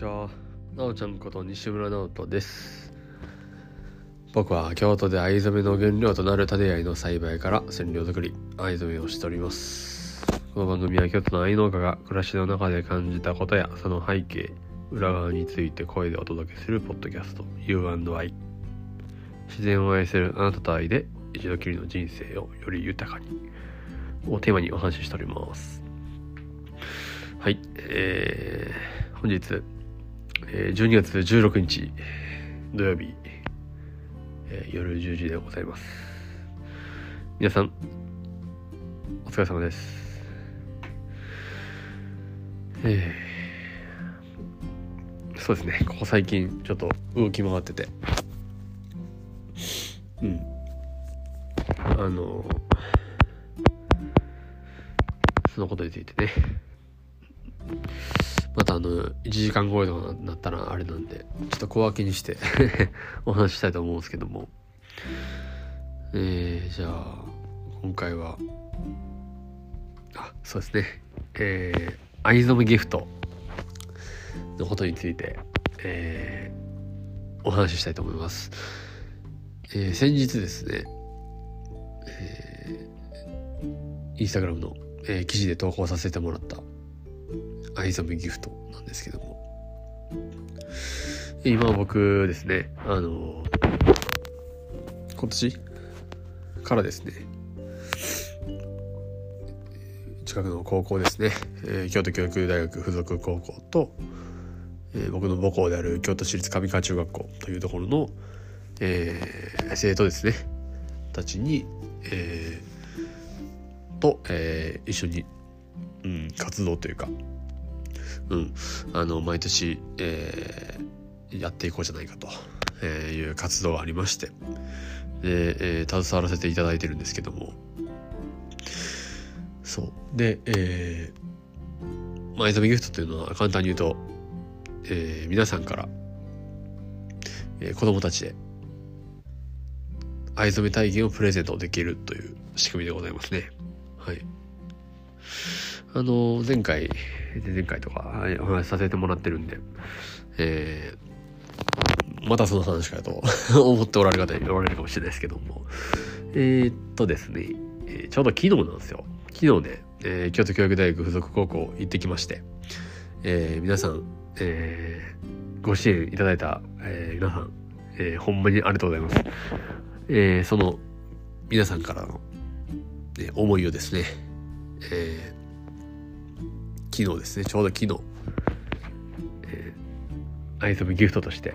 ちは。なおちゃんこと西村直人です。僕は京都で藍染めの原料となる種藍の栽培から染料作り、藍染めをしております。この番組は京都の藍農家が暮らしの中で感じたことやその背景、裏側について声でお届けするポッドキャスト U&I。自然を愛するあなたと愛で一度きりの人生をより豊かにをテーマにお話ししております。はい、えー、本日、えー、12月16日土曜日、えー夜10時でございます。皆さん、お疲れ様です。えー、そうですね、ここ最近ちょっと動き回ってて、うん。あの、そのことについてね、またあの、1時間超えとかになったらあれなんで、ちょっと小分けにして お話ししたいと思うんですけども、えー、じゃあ、今回は、あ、そうですね、えー、藍染めギフトのことについて、えー、お話ししたいと思います。えー、先日ですね、えー、インスタグラムの、えー記事で投稿させてもらった藍染めギフトなんですけども。今僕ですねあの今年からですね近くの高校ですね、えー京都教育大学附属高校と、えー僕の母校である京都市立上川中学校というところの、えー生徒ですねたちに、えーと、えー一緒に、うん、活動というかうん、あの毎年、えーやっていこうじゃないかとえいう活動がありましてで、えー携わらせていただいてるんですけどもそうで、えー、まあ、藍染めギフトというのは簡単に言うと、えー皆さんから、えー子供たちへ藍染め体験をプレゼントできるという仕組みでございますね。はい。あの、前回、前回とかお話しさせてもらってるんで、えーまたその話かと 思っておられる方おられるかもしれないですけども、えーっとですね、ちょうど昨日なんですよ。昨日ね、えー京都教育大学附属高校行ってきまして、えー皆さん、えーご支援いただいた、え皆さん、えほんまにありがとうございます。えその皆さんからの、ね思いをですね、え昨日ですね。ちょうど昨日、えー、藍染めギフトとして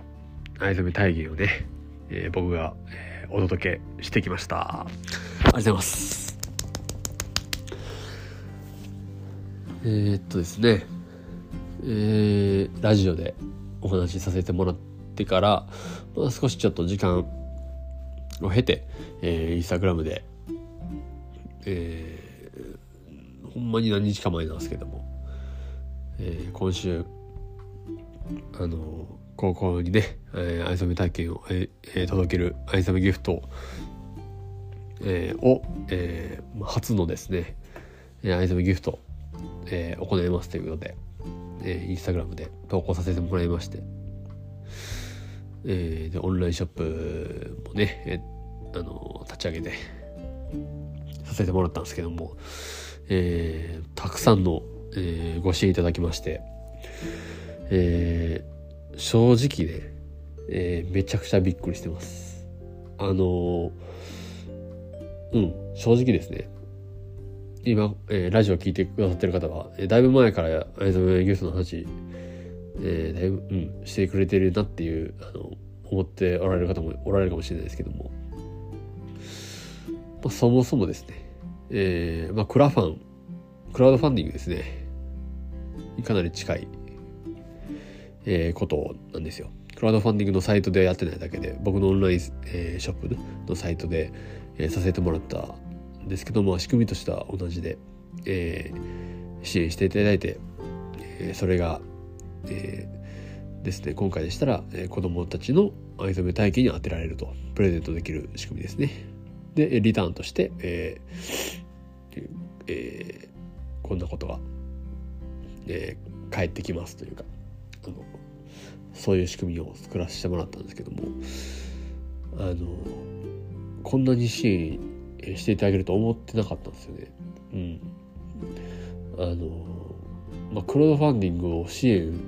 藍染め体験をね、えー僕が、えーお届けしてきました。ありがとうございます。えーっとですね。えーラジオでお話しさせてもらってから、まあ、少しちょっと時間を経て、えーインスタグラムで、えーほんまに何日か前なんですけども、えー今週あの高校にね、えー藍染め体験を、えー届ける藍染めギフト、えーを、えー初のですねえ藍染めギフト、えー行いますということで、えーインスタグラムで投稿させてもらいまして、えーでオンラインショップもね、えーあの立ち上げてさせてもらったんですけども、えーたくさんの、えーご支援いただきまして、えー正直ね、えーめちゃくちゃびっくりしてます。あのうん、正直ですね。今、えーラジオ聞いてくださってる方は、えーだいぶ前から藍染めギフトの話、えーだいぶ、うん、してくれてるなっていう、あの、思っておられる方もおられるかもしれないですけども、まあ、そもそもですね、えーまあ、クラファン、クラウドファンディングですね、にかなり近い、えーことなんですよ。クラウドファンディングのサイトでやってないだけで、僕のオンライン、えーショップのサイトで、えーさせてもらったんですけども、仕組みとしては同じで、えー支援していただいて、えーそれが、えーですね、今回でしたら、えー子供たちの藍染め体験に当てられると、プレゼントできる仕組みですね。で、リターンとして、えーえーこんなことが、えー返ってきますというか、あのそういう仕組みを作らせてもらったんですけどもあのこんなに支援していただけると思ってなかったんですよね。うん、あのまあクラウドファンディングを支援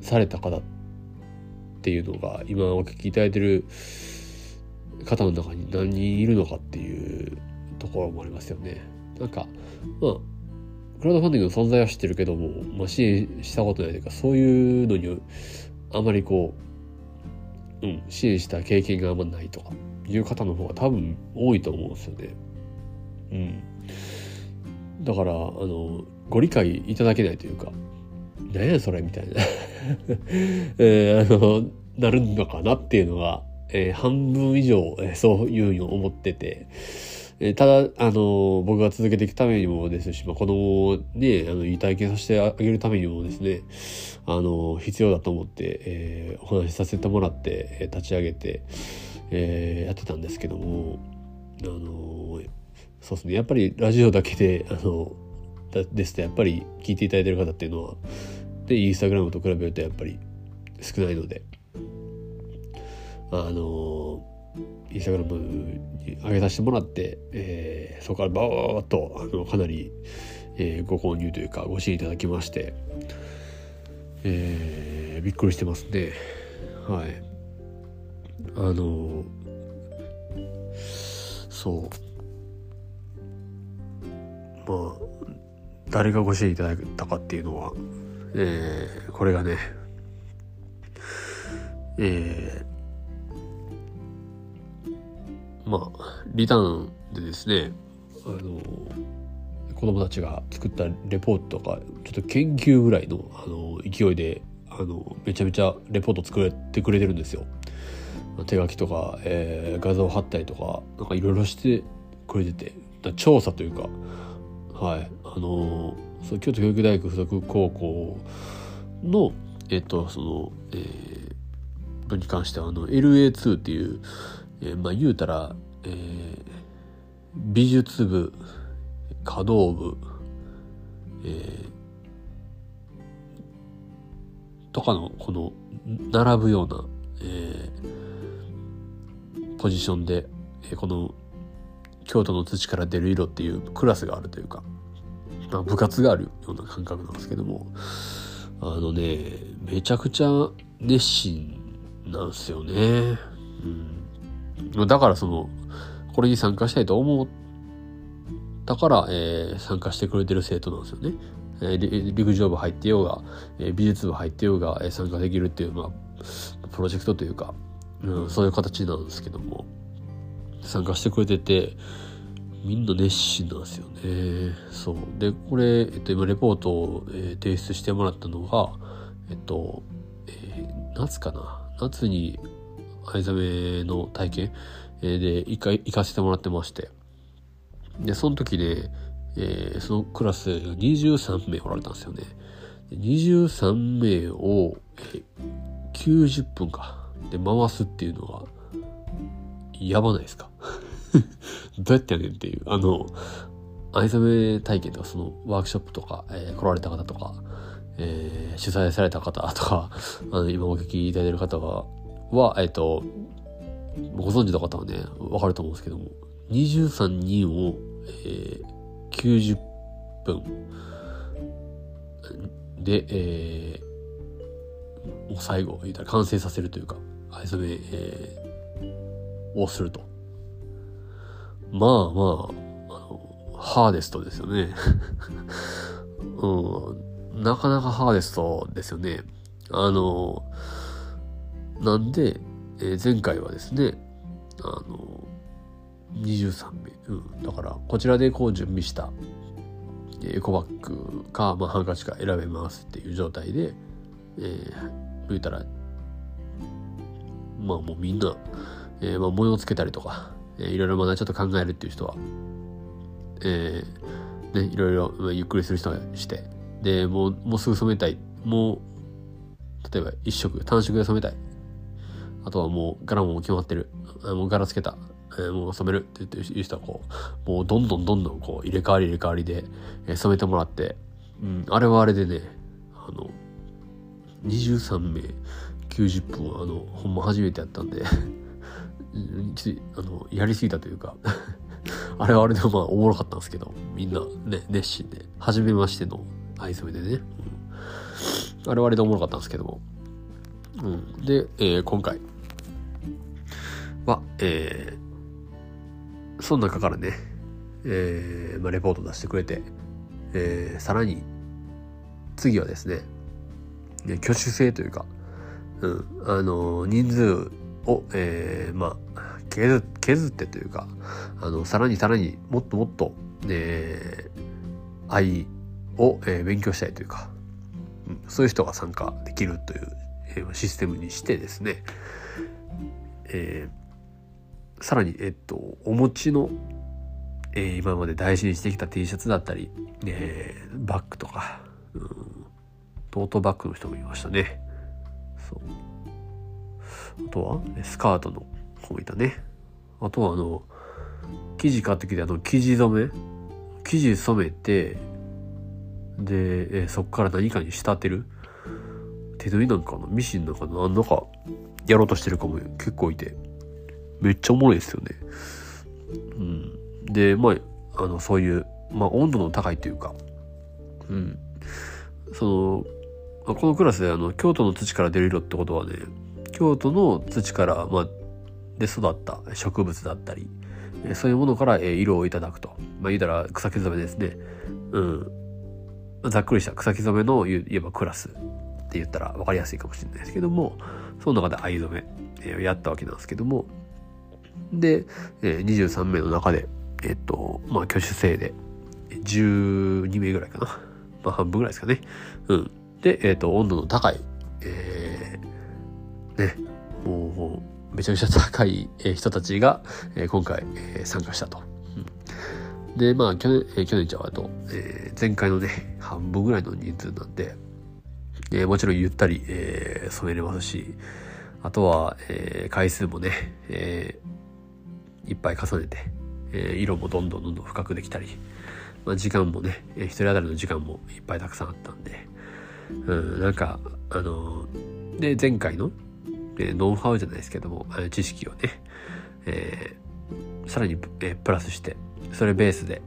された方っていうのが今お聞きいただいてる方の中に何人いるのかっていうところもありますよね。なんかまあクラウドファンディングの存在は知ってるけども、まあ、支援したことないというかそういうのにあまりこう、うん、支援した経験があんまないとかいう方の方が多分多いと思うんですよね。うん。だからあのご理解いただけないというか何やそれみたいな えー、あのなるのかなっていうのが、えー、半分以上、えー、そういうふうに思ってて。えただ、あの、僕が続けていくためにもですし、まあ、子供をね、あの、いい体験させてあげるためにもですね、あの、必要だと思って、えー、お話しさせてもらって、え、立ち上げて、えー、やってたんですけども、あの、そうですね、やっぱりラジオだけで、あの、ですと、やっぱり聞いていただいてる方っていうのは、で、インスタグラムと比べるとやっぱり少ないので、あの、インスタグラムに上げさせてもらって、えー、そこからバーッとあのかなり、えー、ご購入というかご支援いただきまして、えー、びっくりしてますね。はい。あのそう。まあ誰がご支援いただいたかっていうのは、えー、これがねえーまあリターンでですねあの子供たちが作ったレポートとかちょっと研究ぐらいのあの勢いであのめちゃめちゃレポート作れてくれてるんですよ。手書きとか、えー、画像貼ったりとかなんかいろいろしてくれてて調査というかはいあのそ京都教育大学附属高校のえっとその、えー、に関してはあの LA2 っていうえー、まあ言うたら、えー、美術部華道部、えー、とかのこの並ぶような、えー、ポジションで、えー、この京都の土から出る色っていうクラスがあるというか、まあ、部活があるような感覚なんですけどもあのねめちゃくちゃ熱心なんですよね。うんだからその、これに参加したいと思ったから、えー、参加してくれてる生徒なんですよね。えー、陸上部入ってようが、えー、美術部入ってようが、えー、参加できるっていう、まあ、プロジェクトというか、うん、そういう形なんですけども、参加してくれてて、みんな熱心なんですよね。そう。で、これ、えっと、今、レポートを、え、提出してもらったのが、えっと、えー、夏かな？夏に藍染めの体験？で一回行かせてもらってまして。で、その時ね、えー、そのクラス23名おられたんですよね。23名を、えー、90分か。で、回すっていうのは、やばないですか？どうやってやねんっていう。あの、藍染め体験とか、そのワークショップとか、えー、来られた方とか、えー、主催された方とか、あの、今お聞きいただいている方は、は、えっ、と、ご存知の方はね、わかると思うんですけども、23人を、えー、90分で、えー、もう最後、言ったら完成させるというか、藍染め、えー、をすると。まあまあ、あの、ハーデストですよね。うん、なかなかハーデストですよね。あの、なんで、えー、前回はですね、あの、23名、うん、だからこちらでこう準備したエコバッグか、まあ、ハンカチか選べますっていう状態で、えー、言うたら、まあもうみんな、えー、まあ模様つけたりとか、えー、いろいろまだちょっと考えるっていう人は、えー、ね、いろいろ、まあ、ゆっくりする人はして、で、もう、もうすぐ染めたい。もう、例えば一色、単色で染めたい。あとはもう柄も決まってる。もう柄つけた。もう染める。って言ってる人はこう、もうどんどんどんどんこう入れ替わり入れ替わりで、染めてもらって、うん、あれはあれでね、あの、23名90分はあのほんま初めてやったんでちょあのやりすぎたというか あれはあれでもまあおもろかったんですけどみんなね熱心で初めましての藍染めでね、うん、あれはあれでおもろかったんですけども、うん、で、えー、今回は、えー、その中からね、えーまあ、レポート出してくれて、えー、さらに次はですね挙手制というか、うん、あの人数を、えー、まあ削削ってというかあのさらにさらにもっともっと、えー、愛を、えー、勉強したいというか、うん、そういう人が参加できるという、えー、システムにしてですね、えー、さらに、えっと、お持ちの、えー、今まで大事にしてきた T シャツだったり、えー、バッグとか、うん、トートバッグの人もいましたね。そうあとはスカートの子もいたね。あとはあの生地買ってきてあの生地染め生地染めてで、えそこから何かに仕立てる手縫いなんかのミシンなんかのかやろうとしてる子も結構いてめっちゃおもろいですよね。うん、でまああのそういう、まあ、温度の高いというか、うん、そのこのクラスであの京都の土から出る色ってことはね京都の土から、まあ、で育った植物だったり、そういうものから色をいただくと。まあ言うたら草木染めですね。うん。ざっくりした草木染めの言えばクラスって言ったら分かりやすいかもしれないですけども、その中で藍染めをやったわけなんですけども、で、23名の中で、えっと、まあ挙手制で12名ぐらいかな。まあ半分ぐらいですかね。うん。で、えっと、温度の高い、えー、ね、もう、めちゃめちゃ高い人たちが今回参加したと。で、まあ、去年、去年ちゃうと、え前回のね、半分ぐらいの人数なんで、えもちろんゆったり、えー、染めれますし、あとは、えー、回数もね、え、いっぱい重ねて、え色もどんどんどんどん深くできたり、まあ、時間もね、えー、一人当たりの時間もいっぱいたくさんあったんで、うん、なんか、あので、前回の、えノウハウじゃないですけども、知識をね、え、さらに、え、プラスして、それベースで、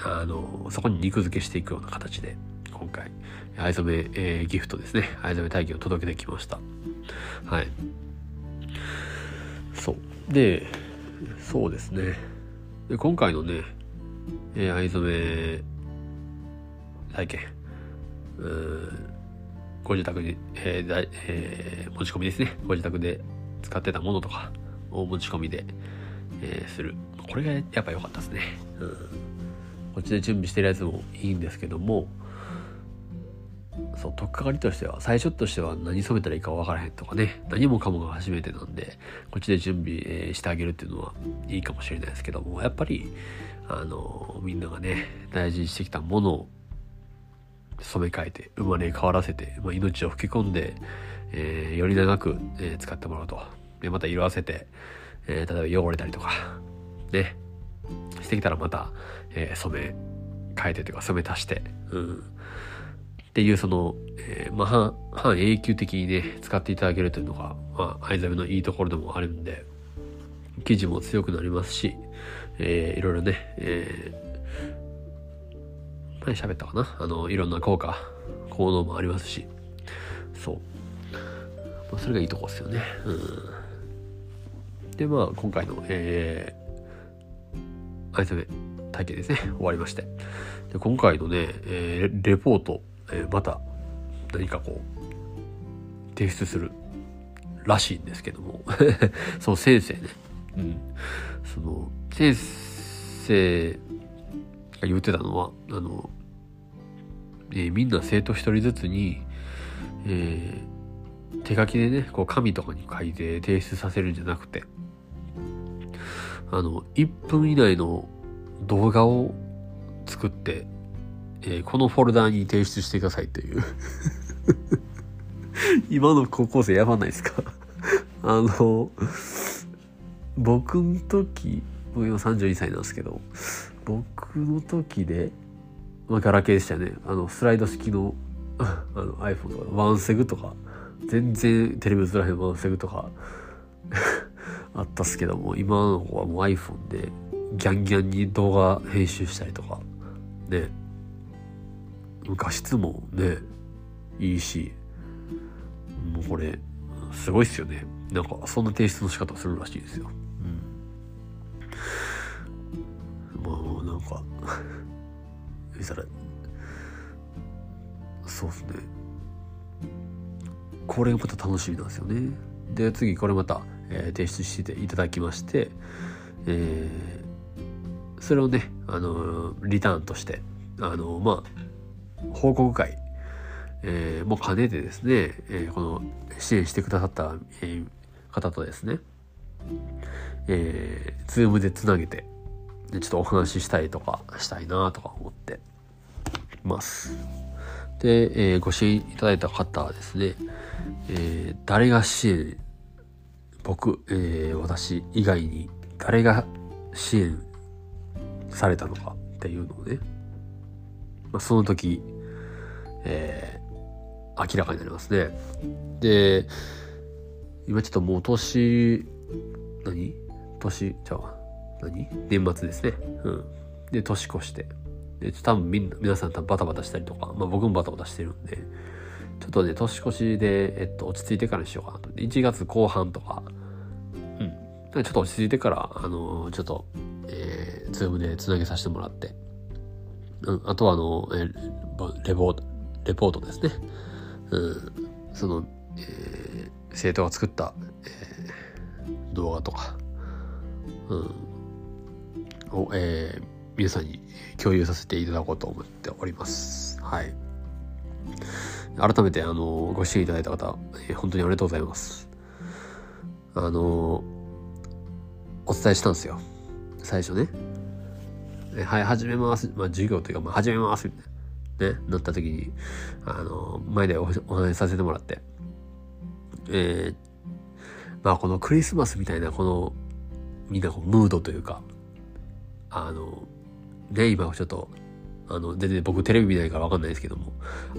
あの、そこに肉付けしていくような形で、今回、藍染め、えー、ギフトですね。藍染め体験を届けてきました。はい。そう。で、そうですね。で今回のね、えー、藍染め体験、うんご自宅に、えーえー、持ち込みですね。ご自宅で使ってたものとかを持ち込みで、えー、する。これがやっぱ良かったですね。うん。こっちで準備してるやつもいいんですけども、そう、とっかかりとしては、最初としては何染めたらいいか分からへんとかね、何もかもが初めてなんで、こっちで準備、えしてあげるっていうのはいいかもしれないですけども、やっぱり、あの、みんながね、大事にしてきたものを染め替えて生まれ変わらせて、まあ、命を吹き込んで、えー、より長く、えー、使ってもらうと。でまた色あせて、え、例えば汚れたりとかね。してきたらまた、え染め変えてというか染め足して、うん、っていうその、えまあ半半永久的にね使っていただけるというのが、まあ、藍染めのいいところでもあるんで生地も強くなりますし、えー、いろいろね、え何喋ったかな？あのいろんな効果効能もありますし。そう、まあ、それがいいとこですよね。うん。でまあ今回のえー、藍染め体験ですね。終わりまして。で今回のね、えー、レポート、えー、また何かこう提出するらしいんですけども。その先生ね。うん。その先生が言ってたのはあのえー、みんな生徒一人ずつに、えー、手書きでね、こう紙とかに書いて提出させるんじゃなくて、あの、1分以内の動画を作って、えー、このフォルダーに提出してくださいという。今の高校生やばないですか？あの、僕の時、僕今32歳なんですけど、僕の時で、まあ、ガラケーでしたね。あのスライド式の あの iPhone とかワンセグとか全然テレビ映らへんワンセグとかあったっすけども今の子はもう iPhone でギャンギャンに動画編集したりとかね。画質もねいいしもうこれすごいっすよね。なんかそんな提出の仕方するらしいですよ。うん。もうなんか見たらそうっすね。これまた楽しみなんですよね。で次これまた、えー、提出していただきましてえー、それをねあのリターンとしてあのまあ報告会えー、も兼ねてですね、えー、この支援してくださった、え、方とですね、えー、ズームでつなげて、ちょっとお話ししたりとかしたいなとか思ってます。で、えー、ご支援いただいた方はですね、えー、誰が支援、僕、えー、私以外に誰が支援されたのかっていうのをね、まあ、その時、えー、明らかになりますね。で、今ちょっともう年、何？年、じゃあ、何？年末ですね。うん。で、年越して。で、多分みんな、皆さん多分バタバタしたりとか、まあ僕もバタバタしてるんで、ちょっとね、年越しで、えっと、落ち着いてからにしようかなと。1月後半とか、うん。ちょっと落ち着いてから、あのー、ちょっと、えー、ズームでつなげさせてもらって、あとはあの、え、レポート、レポートですね。うん、その、えー生徒が作った、えー、動画とか、うん、を、えー、皆さんに共有させていただこうと思っております。はい。改めて、あの、ご支援いただいた方、えー、本当にありがとうございます。あの、お伝えしたんですよ。最初ね。えはい、始めます。まあ、授業というか、まあ、始めます。みたいな。ね、なった時に、あの、前でお話しさせてもらって、えー、まあこのクリスマスみたいなこのみんなこうムードというかあのね今ちょっとあの全然僕テレビ見ないから分かんないですけども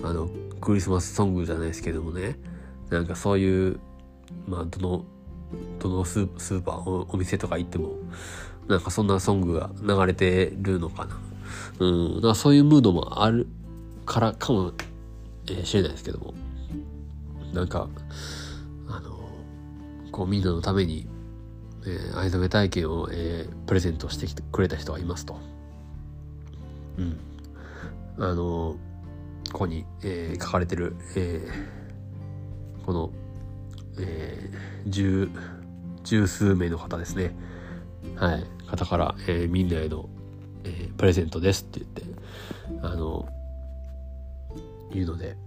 あのクリスマスソングじゃないですけどもねなんかそういうまあどのどのスーパーお店とか行ってもなんかそんなソングが流れてるのかなうんだからそういうムードもあるからかもしれないですけどもなんかあのこうみんなのために、えー、藍染め体験を、えー、プレゼントしてきてくれた人がいますと。うん。あのここに、えー、書かれてる、えー、この、えー、十、十数名の方ですね。はい。方から、えー、みんなへの、えー、プレゼントですって言って、あの、言うので、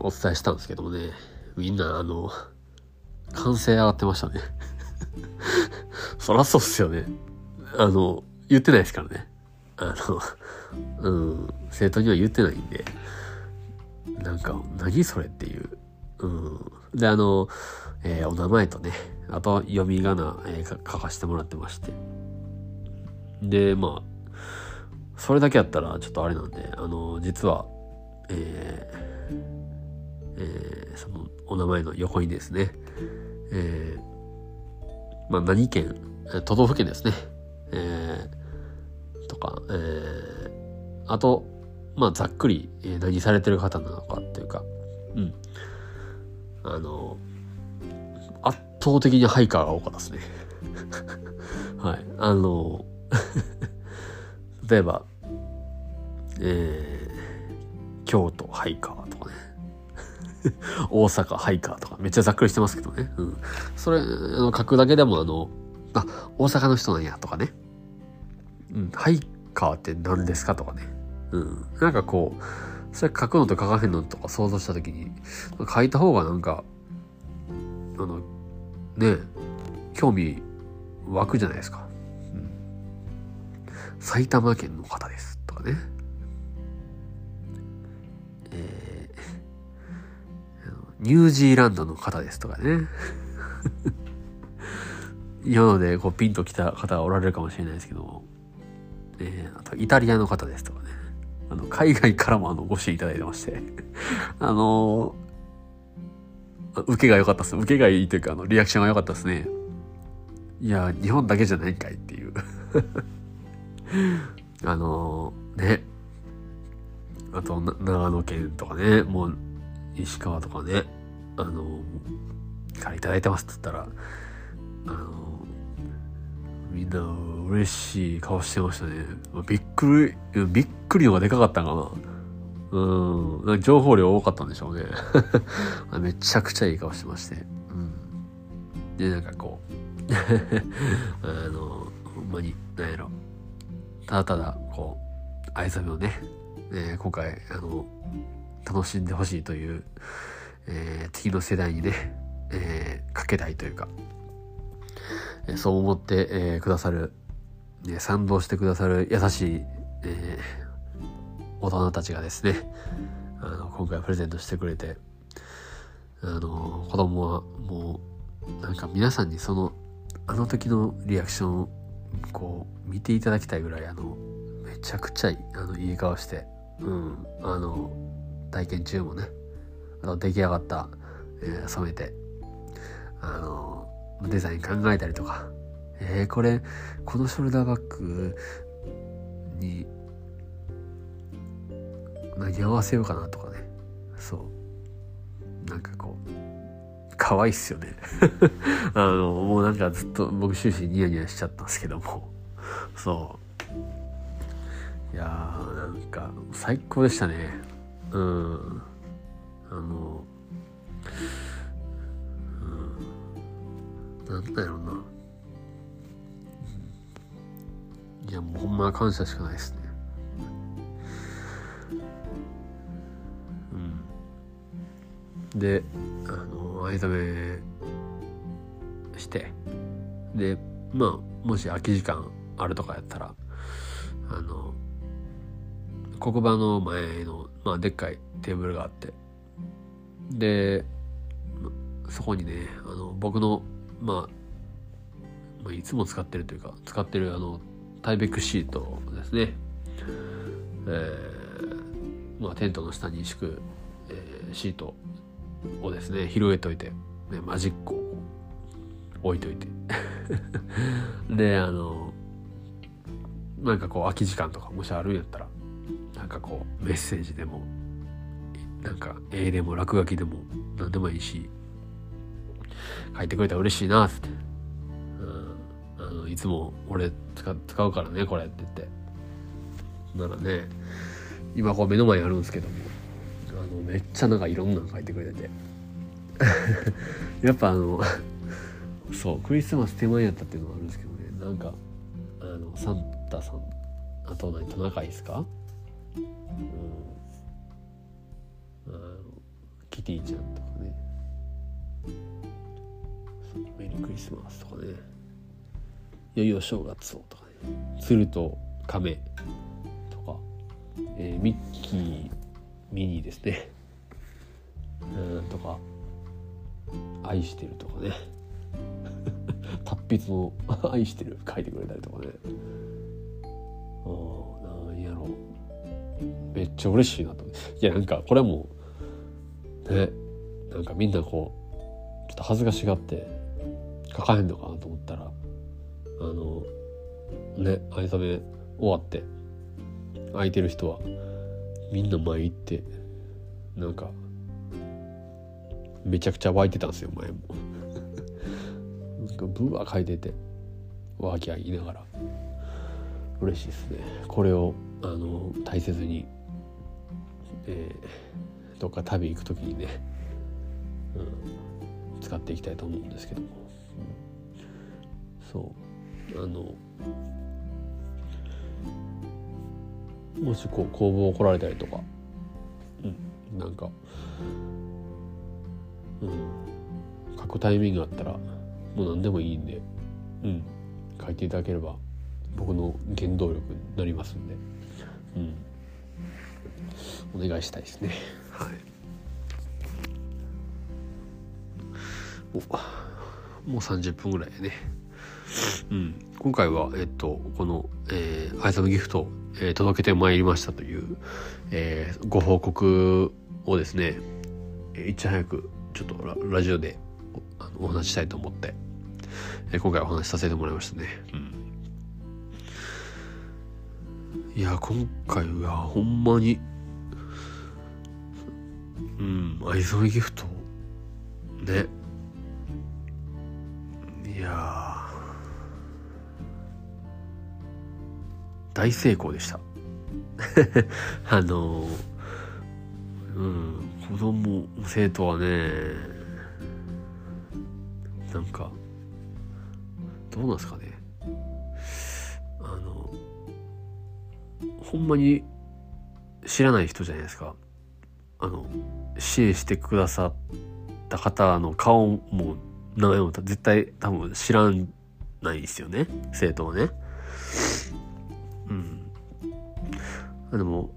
お伝えしたんですけどもね、みんな、あの、歓声上がってましたね そらそうっすよね。あの、言ってないですからね。あの、うん、生徒には言ってないんで、なんか、何それっていう。うん。で、あの、えー、お名前とね、あと読み仮名、えー、書かせてもらってまして。で、まあ、それだけやったらちょっとあれなんで、あの、実は、えー、えー、その、お名前の横にですね、えー、まあ、何県、都道府県ですね。えー、とか、えー、あと、まあ、ざっくり、何されてる方なのかっていうか、うん。あの、倒的にハイカーが多かったですね。はい。あの、例えば、えー、京都ハイカーとかね。大阪ハイカーとか、めっちゃざっくりしてますけどね。うん。それ、あの、書くだけでもあの、あ、大阪の人なんやとかね。うん、ハイカーって何ですかとかね。うん。なんかこう、それ書くのと書かへんのとか想像したときに、書いた方がなんか、あの、ね、興味湧くじゃないですか。うん。埼玉県の方ですとかね。えニュージーランドの方ですとかね。今のでこうピンときた方がおられるかもしれないですけど、えー、あとイタリアの方ですとかね。あの、海外からもあの、ご支援いただいてまして あの受けが良かったっす。受けがいいというか、あの、リアクションが良かったですね。いや、日本だけじゃないんかいっていう あのね。あと、長野県とかね、もう、石川とかね、あのからいただいてますって言ったら、あのみんな嬉しい顔してましたね。びっくり、びっくりのがでかかったかな。うん、情報量多かったんでしょうね。めちゃくちゃいい顔してまして。うん。で、なんかこう、あの、ほんまに、なんやろ。ただただ、こう、愛さめをね、えー、今回、あの、楽しんでほしいという、えー、次の世代にね、えー、かけたいというか、えー、そう思って、えー、くださる、ね、賛同してくださる優しい、えー、大人たちがですね、あの、今回プレゼントしてくれて、あの、子供はもう、なんか皆さんにその、あの時のリアクションを、こう、見ていただきたいぐらい、あの、めちゃくちゃいい、あの、いい顔して、うん、あの、体験中もね、あの出来上がった、えー、染めて、あの、デザイン考えたりとか、えー、これ、このショルダーバッグに、何合わせようかなとかね。そう。なんかこう、可愛いっすよね。あの、もうなんかずっと僕終始ニヤニヤしちゃったんですけども。そう。いやー、なんか最高でしたね。うん。あのうん、なんだろうな。いや、もうほんま感謝しかないですね。で、あの、藍染めして、で、まあ、もし空き時間あるとかやったら、あの、黒板の前の、まあ、でっかいテーブルがあって、で、そこにね、あの、僕のまあ、まあ、いつも使ってるというか使ってるあのタイベックシートですね、えー、まあ、テントの下に敷く、えー、シートをですね広げといて、ね、マジックを置いといて。であのなんかこう空き時間とかもしあるんやったらなんかこうメッセージでもなんか絵でも落書きでも何でもいいし書いてくれたら嬉しいなって、うん、あのいつも俺使うからねこれって言って。ならね今こう目の前にあるんですけども。のめっちゃなんかいろんなの書いてくれて やっぱあのそうクリスマス手前やったっていうのはあるんですけどね。なんかあのサンタさんあと何トナカイですか？うん。あのキティちゃんとかね。メリークリスマスとかね。いよいよ正月をとかね。鶴と亀とか、えー、ミッキーミニですね。うんとか愛してるとかね。達筆の愛してる書いてくれたりとかね。あなんやろ。めっちゃ嬉しいなと。いやなんかこれもねなんかみんなこうちょっと恥ずかしがって書かへんのかなと思ったらあのね藍染め終わって空いてる人はみんな前行ってなんかめちゃくちゃ湧いてたんですよ前も。なんかブワー書いててワーキャー言いながら。嬉しいですね。これをあの大切に、えー、どっか旅行く時にね、うん、使っていきたいと思うんですけども。そう。あのもしこう工房来られたりとか。うん。なんか。うん。書くタイミングがあったらもう何でもいいんで。うん。書いていただければ僕の原動力になりますんで。うん。お願いしたいですね。はい。お。もう30分ぐらいねうん、今回は、えっと、この、えー、アイザムギフトを、えー、届けてまいりましたという、えー、ご報告をですね、えー、いち早くちょっとララジオでおあのお話ししたいと思って、えー、今回お話しさせてもらいましたね。うん、いや、今回はほんまに、うん、アイザムギフト、ね、いや大成功でした。あのうん、子供、生徒はね、なんか、どうなんすかね。あの、ほんまに知らない人じゃないですか。あの、支援してくださった方の顔も名前も絶対多分知らないですよね生徒はねあでも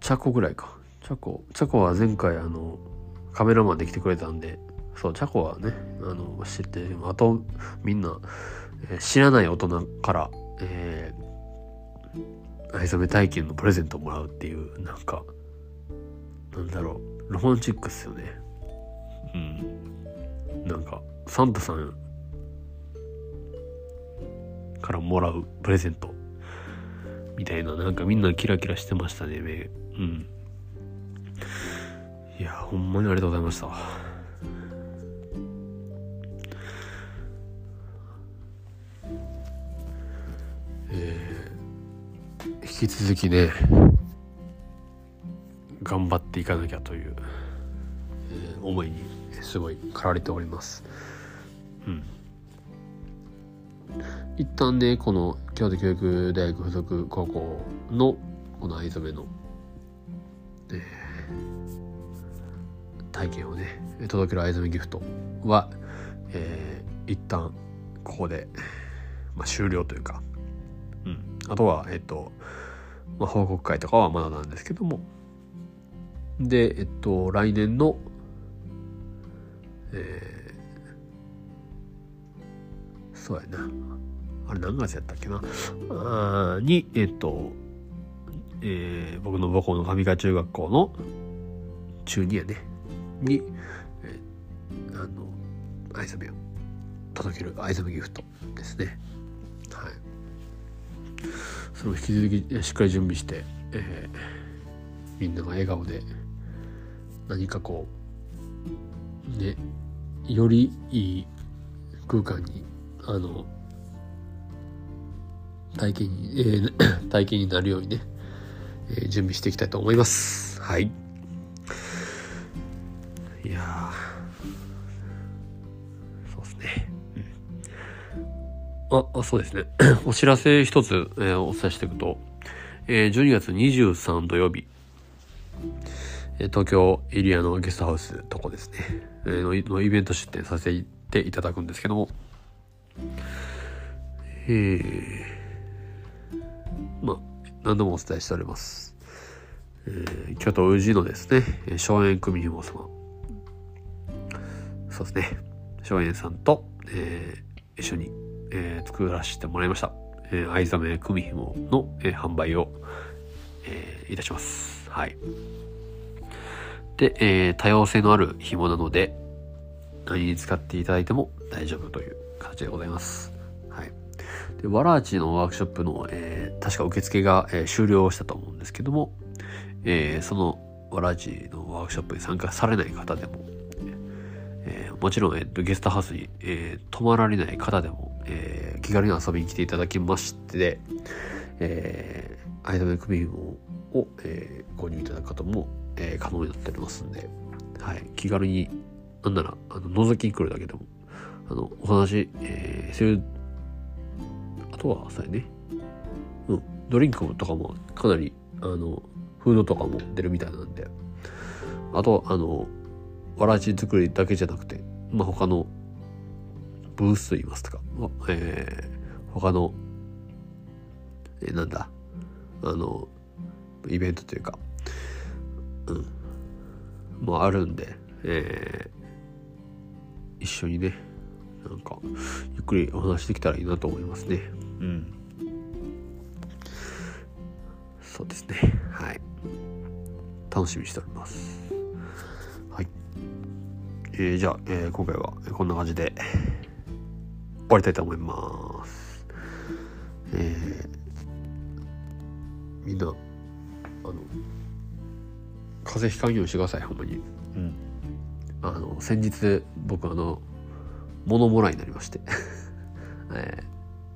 チャコぐらいか。チャコ。チャコは前回あのカメラマンで来てくれたんでそうチャコはねあの知ってあとみんな、えー、知らない大人からえー、藍染め体験のプレゼントをもらうっていうなんかなんだろう。ロマンチックっすよね。うん。なんかサンタさんからもらうプレゼント。みたいななんかみんなキラキラしてましたね目うんいやほんまにありがとうございましたえー、引き続きね頑張っていかなきゃという、えー、思いにすごい駆られております。うん。一旦ね、この京都教育大学附属高校のこの藍染めの、えー、体験をね、届ける藍染めギフトは、えー、一旦ここで、まあ、終了というか、うん。あとは、えっと、まあ、報告会とかはまだなんですけども、で、えっと、来年の、えー、そうやな。あれ何月やったっけな？あに、えっと、えー、僕の母校の上川中学校の中2やね。に、えー、あの、藍染めを届ける藍染めギフトですね。はい。それを引き続きしっかり準備して、えー、みんなが笑顔で何かこう、ね、よりいい空間にあの体験に、えー、体験になるようにね、えー、準備していきたいと思います。はい。いやそうですね、うん、ああそうですね。お知らせ一つ、えー、お伝えしていくと、えー、12月23土曜日。東京エリアのゲストハウスとこですね、えー、のイベント出展させていただくんですけども、えー、まあ、何度もお伝えしております。えー、京都宇治のですね、荘園組紐様。そうですね、荘園さんと、えー、一緒に、えー、作らせてもらいました。えー、藍染組紐の、えー、販売を、えー、いたします。はい。で、えー、多様性のある紐なので、何に使っていただいても大丈夫という形でございます。はい。で、わらあちのワークショップの、えー、確か受付が、えー、終了したと思うんですけども、えー、そのわらあちのワークショップに参加されない方でも、えー、もちろん、えーと、ゲストハウスに、えー、泊まられない方でも、えー、気軽に遊びに来ていただきまして、えー、アイドル組を、えー、購入いただく方も、えー、可能になっておりますんで、はい、気軽に、なんなら、あの、覗きに来るだけでも、あの、お話、えー、する、あとは、さね、うん、ドリンクとかもかなり、あの、フードとかも出るみたいなんで、あと、あの、わらじ作りだけじゃなくて、まあ、他のブースと言いますとか、えー、他の、えー、なんだ、あの、イベントというか、うん、もあるんで、えー、一緒にね、なんかゆっくりお話できたらいいなと思いますね。うん。そうですね。はい。楽しみにしております。はい。えー、じゃあ、えー、今回はこんな感じで終わりたいと思います。えー、みんなあの風邪ひかんようにしてくださいほんまに。うん。あの先日僕あの物もらいになりまして。え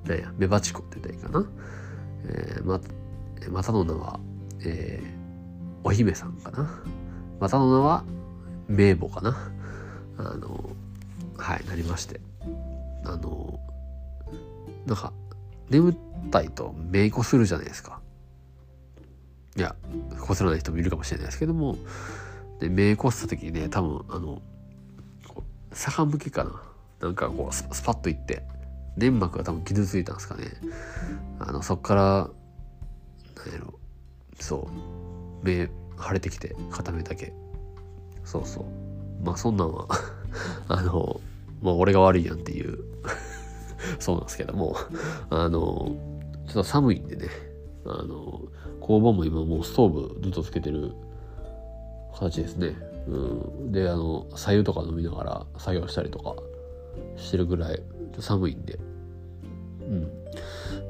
ー、なんやメバチコって言ったらいいかな。えー、ままたの名は、えー、お姫さんかな。またの名は名簿かな。あのはいなりまして。あのなんか眠たいとめいこするじゃないですか。いやこすらない人もいるかもしれないですけども。で目こすった時にね多分あの逆向きかな。なんかこうスパッといって粘膜が多分傷ついたんですかね。あのそっから何やろ。そう。目腫れてきて片目だけ。そうそう。まあそんなんは あのまあ俺が悪いやんっていう。そうなんですけども。あのちょっと寒いんでね。あの工房も今もうストーブずっとつけてる形ですね。うん。であの左右とか飲みながら作業したりとか。してるぐらい寒いんで。うん。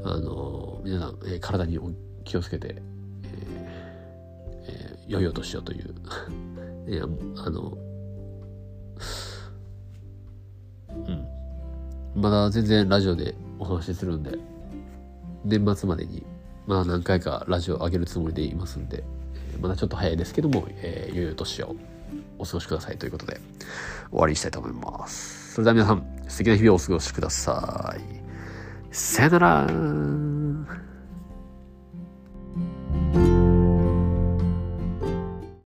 あの皆さん、えー、体に気をつけて、えーえー、良いお年をという。いやあのうん。まだ全然ラジオでお話しするんで年末までにまあ何回かラジオ上げるつもりでいますんでまだちょっと早いですけども、えー、良いお年をお過ごしくださいということで終わりにしたいと思います。それでは皆さん、素敵な日々をお過ごしください。さよなら